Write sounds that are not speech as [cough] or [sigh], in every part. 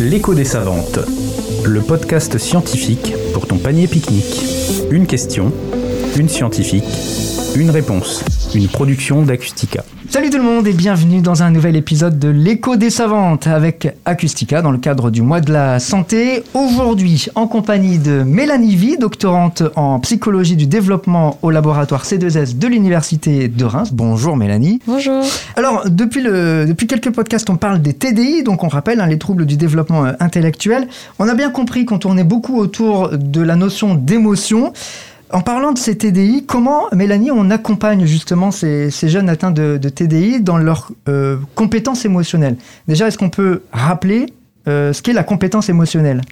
L'écho des savantes, le podcast scientifique pour ton panier pique-nique. Une question, une scientifique, une réponse, une production d'Acustica. Salut tout le monde et bienvenue dans un nouvel épisode de l'écho des savantes avec Acustica dans le cadre du mois de la santé. Aujourd'hui en compagnie de Mélanie Vie, doctorante en psychologie du développement au laboratoire C2S de l'université de Reims. Bonjour Mélanie. Bonjour. Alors depuis, le, depuis quelques podcasts on parle des TDI, donc on rappelle hein, les troubles du développement euh, intellectuel. On a bien compris qu'on tournait beaucoup autour de la notion d'émotion. En parlant de ces TDI, comment, Mélanie, on accompagne justement ces, jeunes atteints de, TDI dans leurs euh, compétences émotionnelles? Déjà, est-ce qu'on peut rappeler euh, ce qu'est la compétence émotionnelle.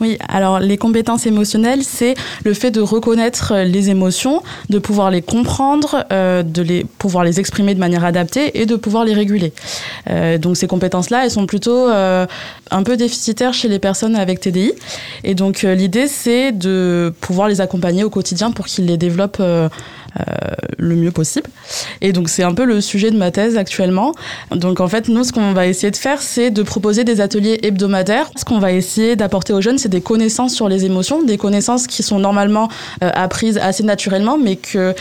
Oui, alors les compétences émotionnelles, c'est le fait de reconnaître les émotions, de pouvoir les comprendre, euh, de les, pouvoir les exprimer de manière adaptée et de pouvoir les réguler. Euh, donc ces compétences-là, elles sont plutôt un peu déficitaires chez les personnes avec TDI. Et donc l'idée, c'est de pouvoir les accompagner au quotidien pour qu'ils les développent euh, le mieux possible. Et donc c'est un peu le sujet de ma thèse actuellement. Donc en fait, nous, ce qu'on va essayer de faire, c'est de proposer des ateliers hebdomadaires. Ce qu'on va essayer d'apporter aux jeunes, c'est des connaissances sur les émotions, des connaissances qui sont normalement euh, apprises assez naturellement, mais que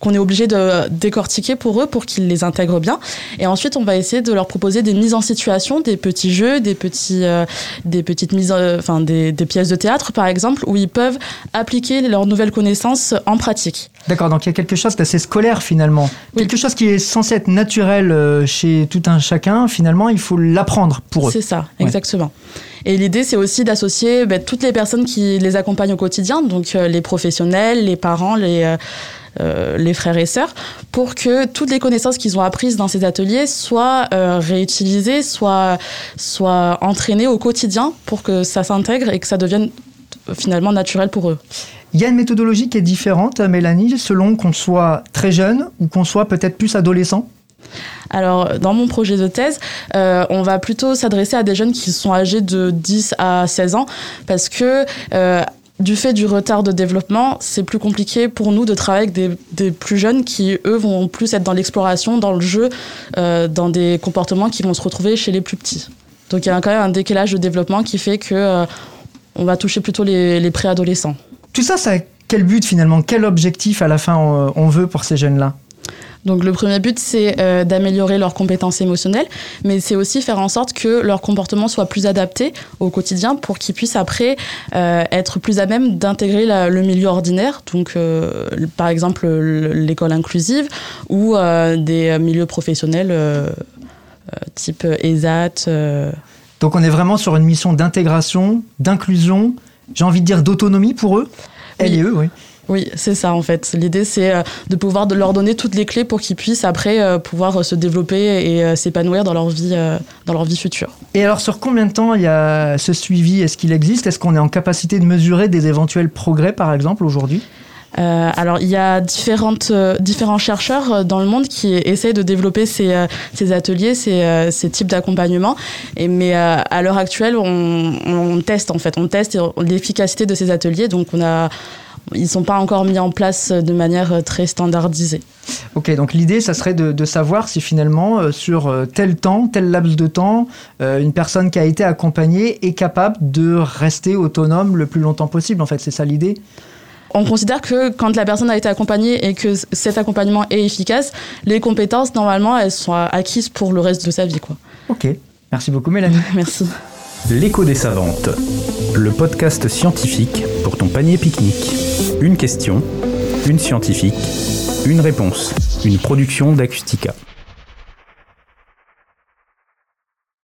qu'on est obligé de décortiquer pour eux pour qu'ils les intègrent bien. Et ensuite, on va essayer de leur proposer des mises en situation, des petits jeux, des petits, euh, des petites mises, enfin des, des, pièces de théâtre par exemple, où ils peuvent appliquer leurs nouvelles connaissances en pratique. D'accord, donc il y a quelque chose d'assez scolaire finalement, quelque chose qui est censé être naturel euh, chez tout un chacun. Finalement, il faut l'apprendre pour eux. C'est ça, exactement. Et l'idée, c'est aussi d'associer ben, toutes les personnes qui les accompagnent au quotidien, donc euh, les professionnels, les parents, les euh, les frères et sœurs, pour que toutes les connaissances qu'ils ont apprises dans ces ateliers soient euh, réutilisées, soient, soient entraînées au quotidien pour que ça s'intègre et que ça devienne finalement naturel pour eux. Il y a une méthodologie qui est différente, Mélanie, selon qu'on soit très jeune ou qu'on soit peut-être plus adolescent? Alors, dans mon projet de thèse, euh, on va plutôt s'adresser à des jeunes qui sont âgés de 10 à 16 ans parce que du fait du retard de développement, c'est plus compliqué pour nous de travailler avec des, plus jeunes qui, eux, vont plus être dans l'exploration, dans le jeu, euh, dans des comportements qui vont se retrouver chez les plus petits. Donc il y a quand même un décalage de développement qui fait que euh, on va toucher plutôt les, les préadolescents. Tout ça, ça quel but finalement? Quel objectif à la fin on veut pour ces jeunes-là? Donc le premier but, c'est euh, d'améliorer leurs compétences émotionnelles, mais c'est aussi faire en sorte que leur comportement soit plus adapté au quotidien pour qu'ils puissent après euh, être plus à même d'intégrer le milieu ordinaire, donc euh, par exemple l'école inclusive ou des milieux professionnels type ESAT. Donc on est vraiment sur une mission d'intégration, d'inclusion, j'ai envie de dire d'autonomie pour eux, elle et eux, oui. Oui, c'est ça en fait. L'idée c'est euh, de pouvoir leur donner toutes les clés pour qu'ils puissent après euh, pouvoir euh, se développer et s'épanouir dans leur vie dans leur vie future. Et alors sur combien de temps il y a ce suivi? Est-ce qu'il existe? Est-ce qu'on est en capacité de mesurer des éventuels progrès par exemple aujourd'hui? Alors, il y a différentes, différents chercheurs dans le monde qui essayent de développer ces, ces ateliers, ces, ces types d'accompagnement. mais à l'heure actuelle, on, on, teste en fait, on teste l'efficacité de ces ateliers. Donc, on a ils ne sont pas encore mis en place de manière euh, très standardisée. Ok, donc l'idée, ça serait de, savoir si finalement, euh, sur euh, tel temps, tel laps de temps, une personne qui a été accompagnée est capable de rester autonome le plus longtemps possible. En fait, c'est ça l'idée? On considère que quand la personne a été accompagnée et que cet accompagnement est efficace, les compétences, normalement, elles sont acquises pour le reste de sa vie. Quoi. Ok, merci beaucoup Mélanie. [laughs] merci. L'écho des savantes, le podcast scientifique pour ton panier pique-nique. Une question, une scientifique, une réponse, une production d'Acustica.